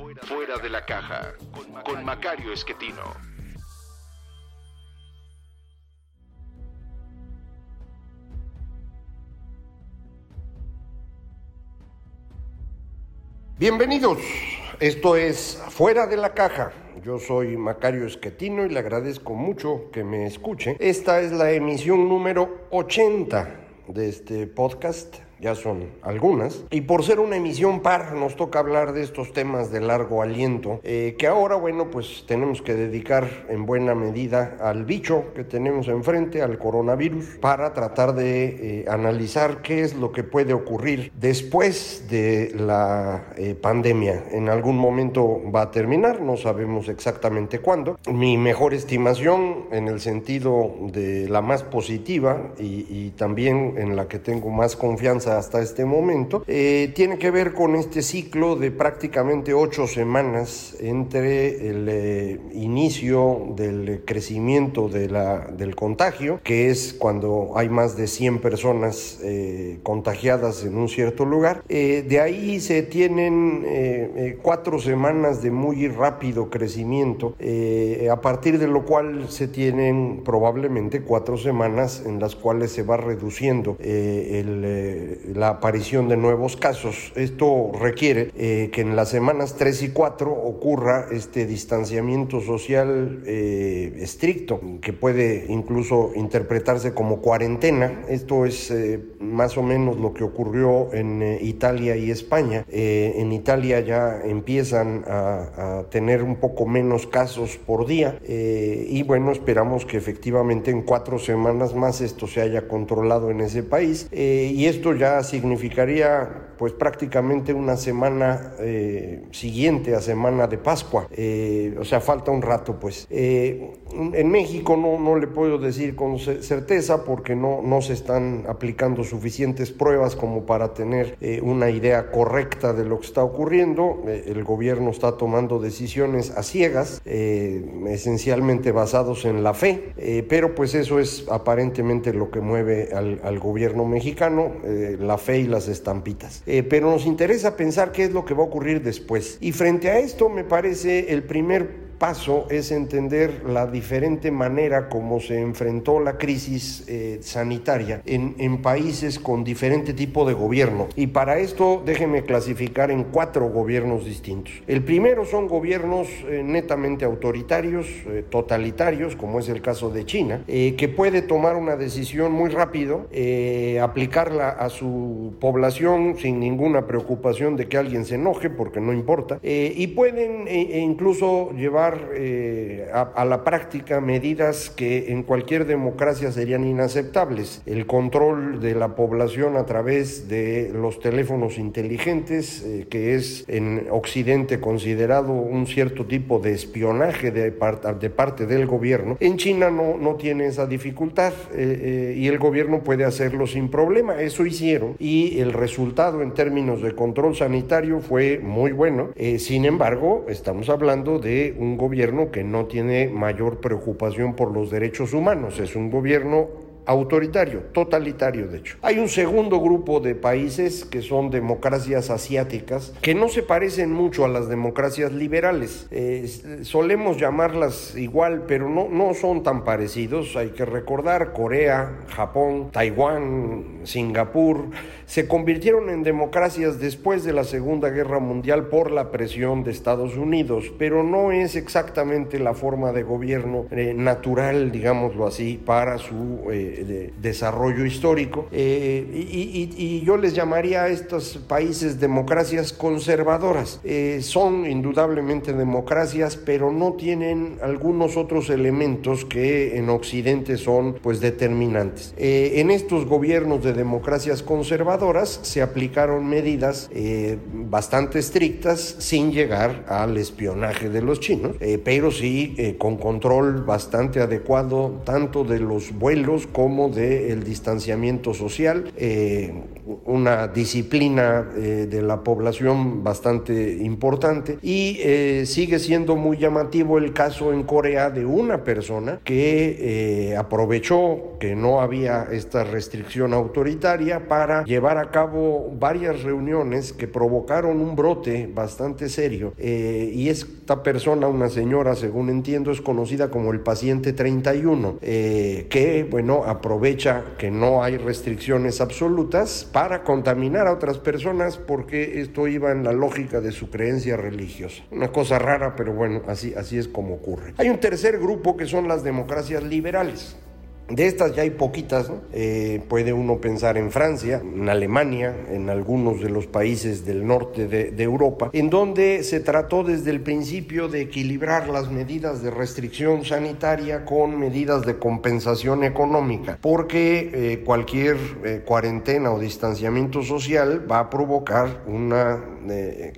Fuera de la Caja con Macario Esquetino. Bienvenidos, esto es Fuera de la Caja. Yo soy Macario Esquetino y le agradezco mucho que me escuche. Esta es la emisión número 80 de este podcast ya son algunas. Y por ser una emisión par, nos toca hablar de estos temas de largo aliento, eh, que ahora, bueno, pues tenemos que dedicar en buena medida al bicho que tenemos enfrente, al coronavirus, para tratar de eh, analizar qué es lo que puede ocurrir después de la eh, pandemia. En algún momento va a terminar, no sabemos exactamente cuándo. Mi mejor estimación en el sentido de la más positiva y, y también en la que tengo más confianza hasta este momento, eh, tiene que ver con este ciclo de prácticamente ocho semanas entre el eh, inicio del crecimiento de la, del contagio, que es cuando hay más de 100 personas eh, contagiadas en un cierto lugar. de ahí se tienen cuatro semanas de muy rápido crecimiento, a partir de lo cual se tienen probablemente cuatro semanas en las cuales se va reduciendo el la aparición de nuevos casos. Esto requiere eh, que en las semanas 3 y 4 ocurra este distanciamiento social eh, estricto, que puede incluso interpretarse como cuarentena. Esto es eh, más o menos lo que ocurrió en Italia y España. en Italia ya empiezan a, a, tener un poco menos casos por día y bueno, esperamos que efectivamente en cuatro semanas más esto se haya controlado en ese país y esto ya significaría pues prácticamente una semana eh, siguiente a semana de Pascua, eh, o sea, falta un rato pues. Eh, en México no, no le puedo decir con certeza porque no, no se están aplicando suficientes pruebas como para tener una idea correcta de lo que está ocurriendo. el gobierno está tomando decisiones a ciegas, esencialmente basados en la fe, pero pues eso es aparentemente lo que mueve al, al gobierno mexicano, la fe y las estampitas. Eh, pero nos interesa pensar qué es lo que va a ocurrir después. Y frente a esto me parece el primer paso es entender la diferente manera como se enfrentó la crisis eh, sanitaria en, en, países con diferente tipo de gobierno. Y para esto déjenme clasificar en cuatro gobiernos distintos. El primero son gobiernos eh, netamente autoritarios, eh, totalitarios, como es el caso de China, que puede tomar una decisión muy rápido, aplicarla a su población sin ninguna preocupación de que alguien se enoje, porque no importa, y pueden incluso llevar eh, a, la práctica medidas que en cualquier democracia serían inaceptables. El control de la población a través de los teléfonos inteligentes, eh, que es en Occidente considerado un cierto tipo de espionaje de, parte del gobierno. En China no, no tiene esa dificultad eh, y el gobierno puede hacerlo sin problema. Eso hicieron y el resultado en términos de control sanitario fue muy bueno. sin embargo, estamos hablando de un gobierno que no tiene mayor preocupación por los derechos humanos, es un gobierno autoritario, totalitario de hecho. Hay un segundo grupo de países que son democracias asiáticas que no se parecen mucho a las democracias liberales. Eh, solemos llamarlas igual, pero no, no son tan parecidos. Hay que recordar Corea, Japón, Taiwán, Singapur, se convirtieron en democracias después de la Segunda Guerra Mundial por la presión de Estados Unidos, pero no es exactamente la forma de gobierno eh, natural, digámoslo así, para su... Eh, de, desarrollo histórico. Eh, y, yo les llamaría a estos países democracias conservadoras. Eh, son indudablemente democracias, pero no tienen algunos otros elementos que en Occidente son pues determinantes. en estos gobiernos de democracias conservadoras se aplicaron medidas bastante estrictas sin llegar al espionaje de los chinos, pero sí con control bastante adecuado tanto de los vuelos como del distanciamiento social, eh, una disciplina eh, de la población bastante importante y eh, sigue siendo muy llamativo el caso en Corea de una persona que aprovechó que no había esta restricción autoritaria para llevar a cabo varias reuniones que provocaron un brote bastante serio. Y esta persona, una señora según entiendo, es conocida como el paciente 31 que bueno aprovecha que no hay restricciones absolutas para contaminar a otras personas porque esto iba en la lógica de su creencia religiosa. Una cosa rara, pero bueno, así, así es como ocurre. Hay un tercer grupo que son las democracias liberales. De estas ya hay poquitas, eh, puede uno pensar en Francia, en Alemania, en algunos de los países del norte de, Europa, en donde se trató desde el principio de equilibrar las medidas de restricción sanitaria con medidas de compensación económica, porque eh, cualquier eh, cuarentena o distanciamiento social va a provocar una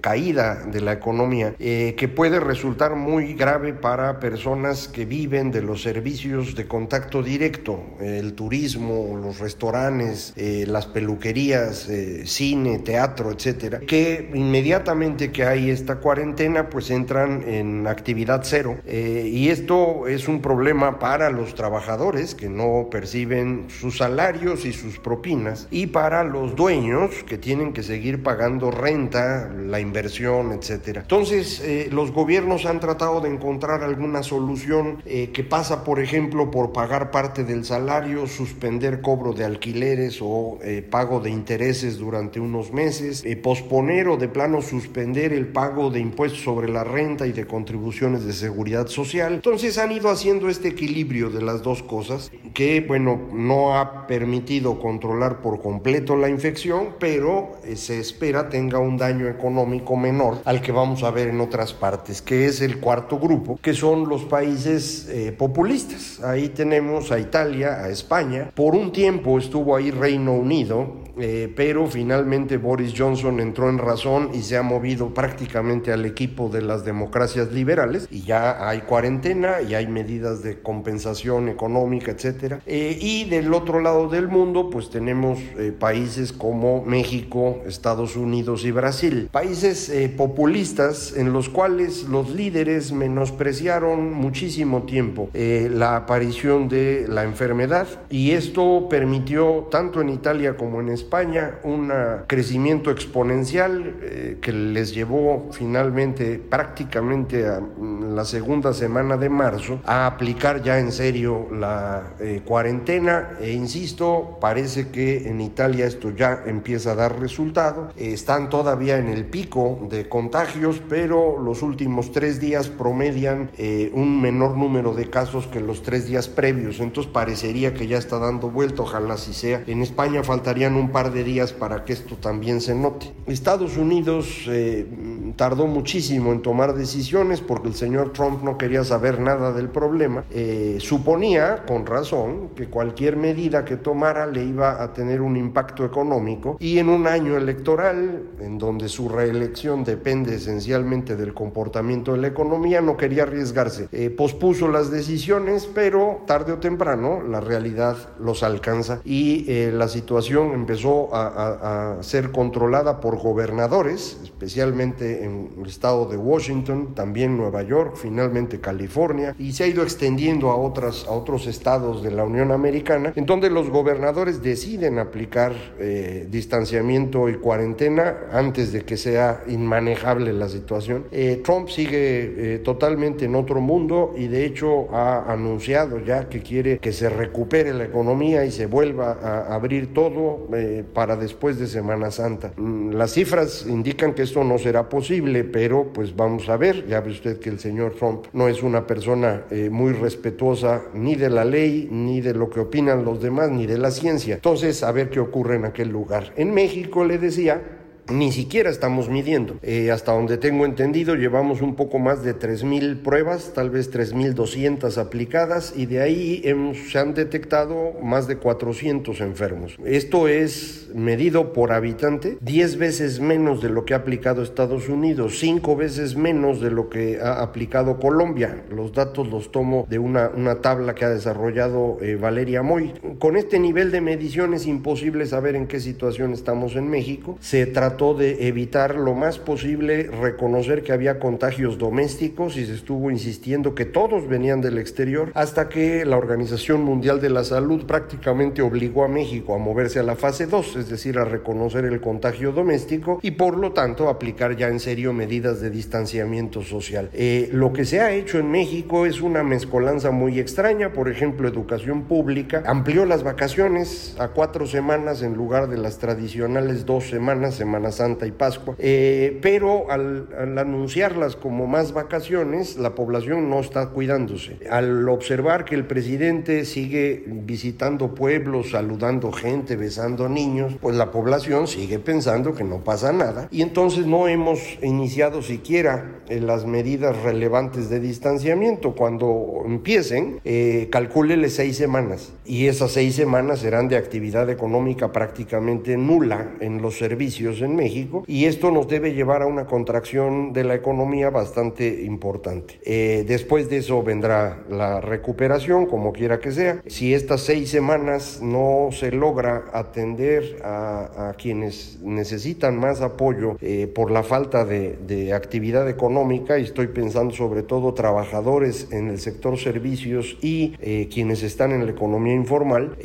caída de la economía que puede resultar muy grave para personas que viven de los servicios de contacto directo el turismo, los restaurantes, eh, las peluquerías, eh, cine, teatro, etcétera, que inmediatamente que hay esta cuarentena, pues entran en actividad cero. Eh, y esto es un problema para los trabajadores que no perciben sus salarios y sus propinas, y para los dueños que tienen que seguir pagando renta, la inversión, etcétera. Entonces, los gobiernos han tratado de encontrar alguna solución que pasa, por ejemplo, por pagar parte de el salario, suspender cobro de alquileres o eh, pago de intereses durante unos meses, eh, posponer o de plano suspender el pago de impuestos sobre la renta y de contribuciones de seguridad social. Entonces han ido haciendo este equilibrio de las dos cosas que, bueno, no ha permitido controlar por completo la infección, pero eh, se espera tenga un daño económico menor al que vamos a ver en otras partes, que es el cuarto grupo, que son los países populistas. Ahí tenemos a Italia, a España. Por un tiempo estuvo ahí Reino Unido, eh, pero finalmente Boris Johnson entró en razón y se ha movido prácticamente al equipo de las democracias liberales y ya hay cuarentena y hay medidas de compensación económica, etcétera. Eh, y del otro lado del mundo, pues tenemos eh, países como México, Estados Unidos y Brasil, países populistas en los cuales los líderes menospreciaron muchísimo tiempo la aparición de la enfermedad y esto permitió tanto en Italia como en España un crecimiento exponencial eh, que les llevó finalmente prácticamente a mm, la segunda semana de marzo a aplicar ya en serio la eh, cuarentena. E insisto, parece que en Italia esto ya empieza a dar resultado, están todavía en el pico de contagios, pero los últimos tres días promedian eh, un menor número de casos que los tres días previos, entonces parecería que ya está dando vuelta, ojalá así sea. En España faltarían un par de días para que esto también se note. Estados Unidos eh, tardó muchísimo en tomar decisiones porque el señor Trump no quería saber nada del problema. Eh, suponía, con razón, que cualquier medida que tomara le iba a tener un impacto económico y en un año electoral, en donde su reelección depende esencialmente del comportamiento de la economía, no quería arriesgarse. Eh, pospuso las decisiones, pero tarde o temprano la realidad los alcanza y la situación empezó a, ser controlada por gobernadores, especialmente en el estado de Washington, también Nueva York, finalmente California, y se ha ido extendiendo a, otras, a otros estados de la Unión Americana, en donde los gobernadores deciden aplicar eh, distanciamiento y cuarentena antes de que sea inmanejable la situación. Eh, Trump sigue eh, totalmente en otro mundo y de hecho ha anunciado ya que quiere que se recupere la economía y se vuelva a abrir todo eh, para después de Semana Santa. Mm, las cifras indican que esto no será posible pero pues vamos a ver, ya ve usted que el señor Trump no es una persona eh, muy respetuosa ni de la ley, ni de lo que opinan los demás, ni de la ciencia. Entonces, a ver qué ocurre en aquel lugar. En México, le decía, ni siquiera estamos midiendo. Eh, hasta donde tengo entendido, llevamos un poco más de 3.000 pruebas, tal vez 3.200 aplicadas, y de ahí se han detectado más de 400 enfermos. Esto es medido por habitante, 10 veces menos de lo que ha aplicado Estados Unidos, 5 veces menos de lo que ha aplicado Colombia. Los datos los tomo de una, una tabla que ha desarrollado eh, Valeria Moy. Con este nivel de medición es imposible saber en qué situación estamos en México. Se trata de evitar lo más posible reconocer que había contagios domésticos y se estuvo insistiendo que todos venían del exterior hasta que la Organización Mundial de la Salud prácticamente obligó a México a moverse a la fase 2, es decir, a reconocer el contagio doméstico y por lo tanto aplicar ya en serio medidas de distanciamiento social. Eh, lo que se ha hecho en México es una mezcolanza muy extraña, por ejemplo, educación pública amplió las vacaciones a cuatro semanas en lugar de las tradicionales dos semanas, semanas Santa y Pascua, eh, pero al, anunciarlas como más vacaciones, la población no está cuidándose. Al observar que el presidente sigue visitando pueblos, saludando gente, besando niños, pues la población sigue pensando que no pasa nada y entonces no hemos iniciado siquiera eh, las medidas relevantes de distanciamiento. Cuando empiecen, eh, calcúlele seis semanas y esas seis semanas serán de actividad económica prácticamente nula en los servicios en México y esto nos debe llevar a una contracción de la economía bastante importante. Eh, después de eso vendrá la recuperación, como quiera que sea. Si estas seis semanas no se logra atender a, quienes necesitan más apoyo eh, por la falta de, de actividad económica, y estoy pensando sobre todo trabajadores en el sector servicios y eh, quienes están en la economía informal,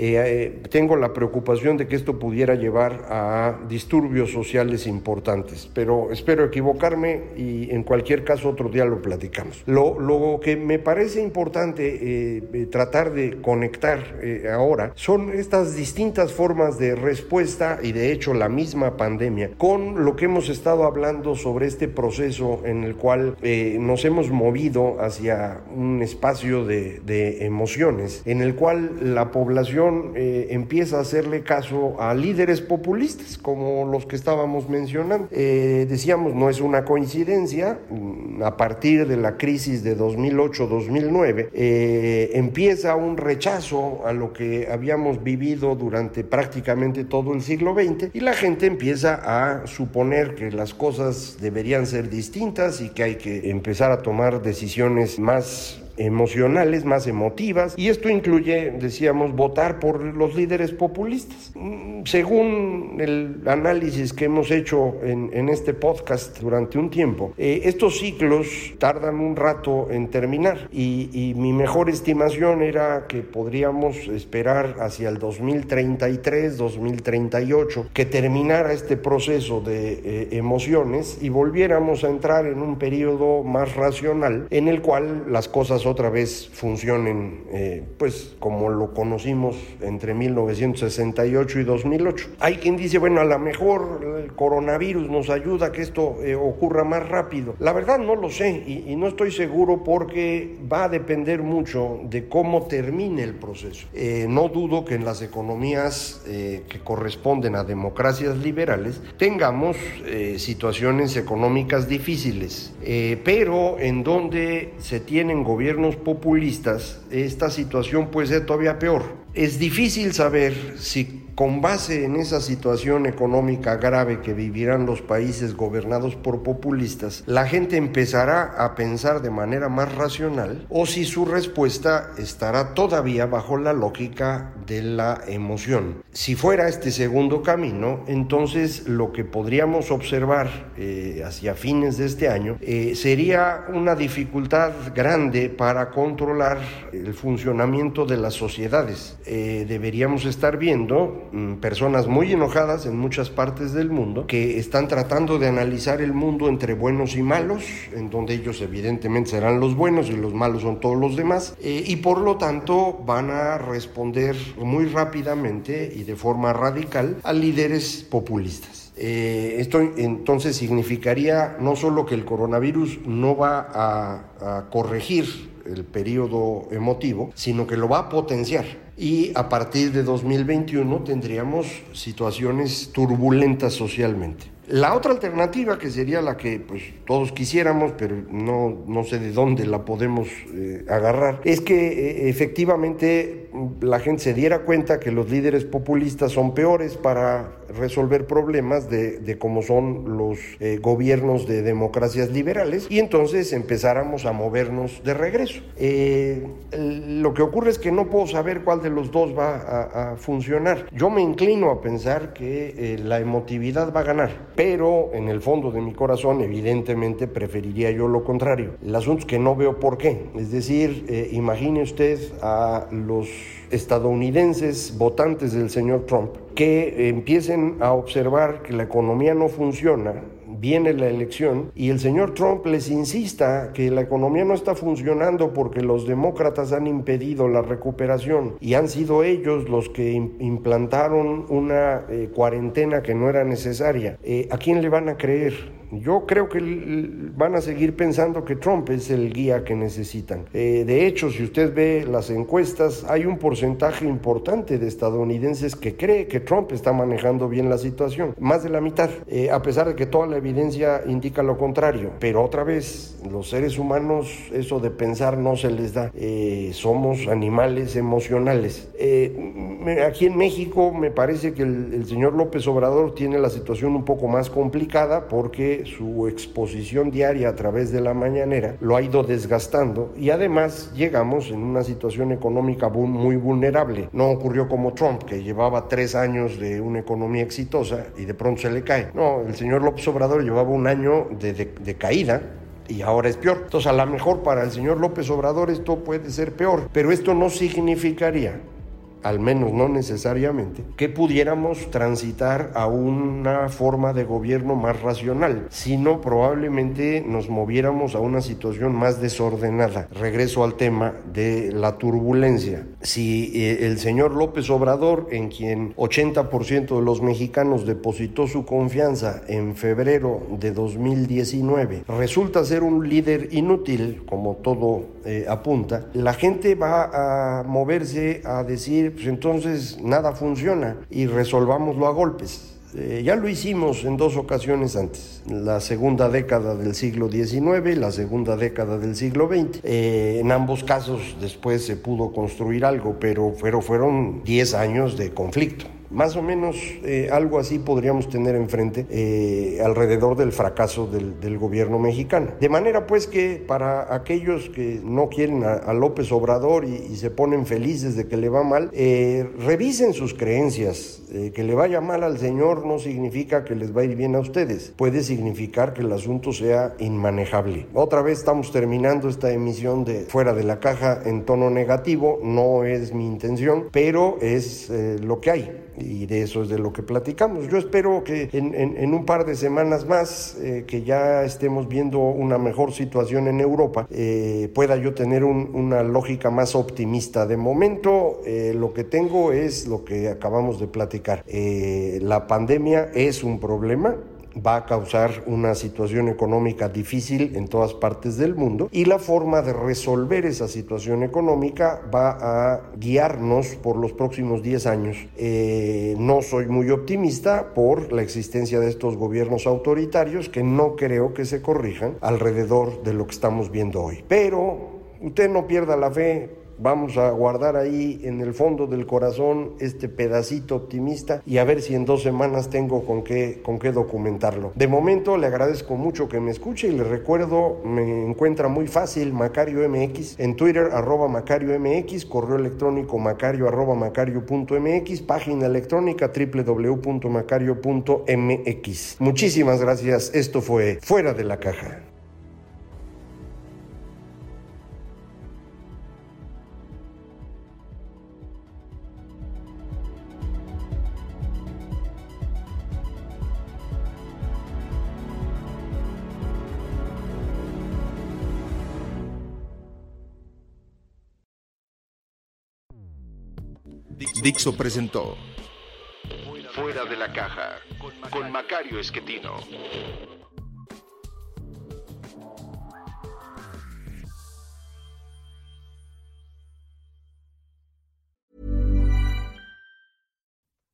tengo la preocupación de que esto pudiera llevar a disturbios sociales importantes, pero espero equivocarme y en cualquier caso otro día lo platicamos. Lo, lo que me parece importante eh, eh, tratar de conectar eh, ahora son estas distintas formas de respuesta y de hecho la misma pandemia con lo que hemos estado hablando sobre este proceso en el cual nos hemos movido hacia un espacio de, de, emociones en el cual la población empieza a hacerle caso a líderes populistas como los que estaban mencionando. Eh, decíamos, no es una coincidencia, mm, a partir de la crisis de 2008-2009 eh, empieza un rechazo a lo que habíamos vivido durante prácticamente todo el siglo XX y la gente empieza a suponer que las cosas deberían ser distintas y que hay que empezar a tomar decisiones más emocionales, más emotivas, y esto incluye, decíamos, votar por los líderes populistas. Mm, según el análisis que hemos hecho en, este podcast durante un tiempo, eh, estos ciclos tardan un rato en terminar y, mi mejor estimación era que podríamos esperar hacia el 2033, 2038, que terminara este proceso de eh, emociones y volviéramos a entrar en un periodo más racional en el cual las cosas otra vez funcionen eh, pues como lo conocimos entre 1968 y 2008. Hay quien dice, bueno, a lo mejor el coronavirus nos ayuda a que esto eh, ocurra más rápido. La verdad no lo sé y, no estoy seguro porque va a depender mucho de cómo termine el proceso. Eh, no dudo que en las economías que corresponden a democracias liberales tengamos situaciones económicas difíciles, pero en donde se tienen gobiernos populistas, esta situación puede ser todavía peor. Es difícil saber si con base en esa situación económica grave que vivirán los países gobernados por populistas, la gente empezará a pensar de manera más racional o si su respuesta estará todavía bajo la lógica de la emoción. Si fuera este segundo camino, entonces lo que podríamos observar eh, hacia fines de este año eh, sería una dificultad grande para controlar el funcionamiento de las sociedades. Eh, deberíamos estar viendo Mm, personas muy enojadas en muchas partes del mundo que están tratando de analizar el mundo entre buenos y malos, en donde ellos evidentemente serán los buenos y los malos son todos los demás, eh, y por lo tanto van a responder muy rápidamente y de forma radical a líderes populistas. Eh, esto entonces significaría no solo que el coronavirus no va a, a corregir el periodo emotivo, sino que lo va a potenciar. Y a partir de 2021 tendríamos situaciones turbulentas socialmente. La otra alternativa, que sería la que pues, todos quisiéramos, pero no, no sé de dónde la podemos eh, agarrar, es que eh, efectivamente la gente se diera cuenta que los líderes populistas son peores para resolver problemas de, cómo son los eh, gobiernos de democracias liberales y entonces empezáramos a movernos de regreso. lo que ocurre es que no puedo saber cuál de los dos va a, funcionar. Yo me inclino a pensar que la emotividad va a ganar pero en el fondo de mi corazón evidentemente preferiría yo lo contrario. El asunto es que no veo por qué. Es decir, eh, imagine usted a los estadounidenses votantes del señor Trump que empiecen a observar que la economía no funciona, viene la elección y el señor Trump les insista que la economía no está funcionando porque los demócratas han impedido la recuperación y han sido ellos los que implantaron una eh, cuarentena que no era necesaria, eh, ¿a quién le van a creer? Yo creo que van a seguir pensando que Trump es el guía que necesitan. Eh, de hecho, si usted ve las encuestas, hay un porcentaje importante de estadounidenses que cree que Trump está manejando bien la situación. Más de la mitad, eh, a pesar de que toda la evidencia indica lo contrario. Pero otra vez, los seres humanos, eso de pensar no se les da. Eh, somos animales emocionales. aquí en México me parece que el señor López Obrador tiene la situación un poco más complicada porque su exposición diaria a través de la mañanera lo ha ido desgastando y además llegamos en una situación económica muy vulnerable. No ocurrió como Trump, que llevaba tres años de una economía exitosa y de pronto se le cae. No, el señor López Obrador llevaba un año de, de caída y ahora es peor. Entonces, a lo mejor para el señor López Obrador esto puede ser peor, pero esto no significaría al menos no necesariamente, que pudiéramos transitar a una forma de gobierno más racional, sino probablemente nos moviéramos a una situación más desordenada. Regreso al tema de la turbulencia. Si eh, el señor López Obrador, en quien 80% de los mexicanos depositó su confianza en febrero de 2019, resulta ser un líder inútil, como todo eh, apunta, la gente va a moverse a decir, pues entonces nada funciona y resolvámoslo a golpes. Eh, ya lo hicimos en dos ocasiones antes, la segunda década del siglo XIX, la segunda década del siglo XX. Eh, en ambos casos después se pudo construir algo, pero, pero fueron 10 años de conflicto. Más o menos eh, algo así podríamos tener enfrente eh, alrededor del fracaso del, gobierno mexicano. De manera pues que para aquellos que no quieren a, López Obrador y, se ponen felices de que le va mal, eh, revisen sus creencias. que le vaya mal al Señor no significa que les va a ir bien a ustedes. Puede significar que el asunto sea inmanejable. Otra vez estamos terminando esta emisión de Fuera de la Caja en tono negativo. No es mi intención, pero es lo que hay y de eso es de lo que platicamos. Yo espero que en, un par de semanas más, eh, que ya estemos viendo una mejor situación en Europa, eh, pueda yo tener una lógica más optimista. De momento, eh, lo que tengo es lo que acabamos de platicar. la pandemia es un problema va a causar una situación económica difícil en todas partes del mundo y la forma de resolver esa situación económica va a guiarnos por los próximos 10 años. Eh, no soy muy optimista por la existencia de estos gobiernos autoritarios que no creo que se corrijan alrededor de lo que estamos viendo hoy. Pero usted no pierda la fe, Vamos a guardar ahí en el fondo del corazón este pedacito optimista y a ver si en dos semanas tengo con qué, con qué documentarlo. De momento le agradezco mucho que me escuche y le recuerdo, me encuentra muy fácil Macario MX en Twitter arroba Macario MX, correo electrónico macario arroba macario.mx, página electrónica www.macario.mx. Muchísimas gracias, esto fue Fuera de la Caja. Dixo presentó Fuera de la caja con Macario Esquetino.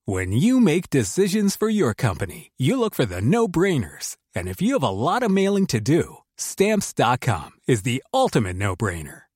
When you make decisions for your company, you look for the no-brainers. And if you have a lot of mailing to do, stamps.com is the ultimate no-brainer.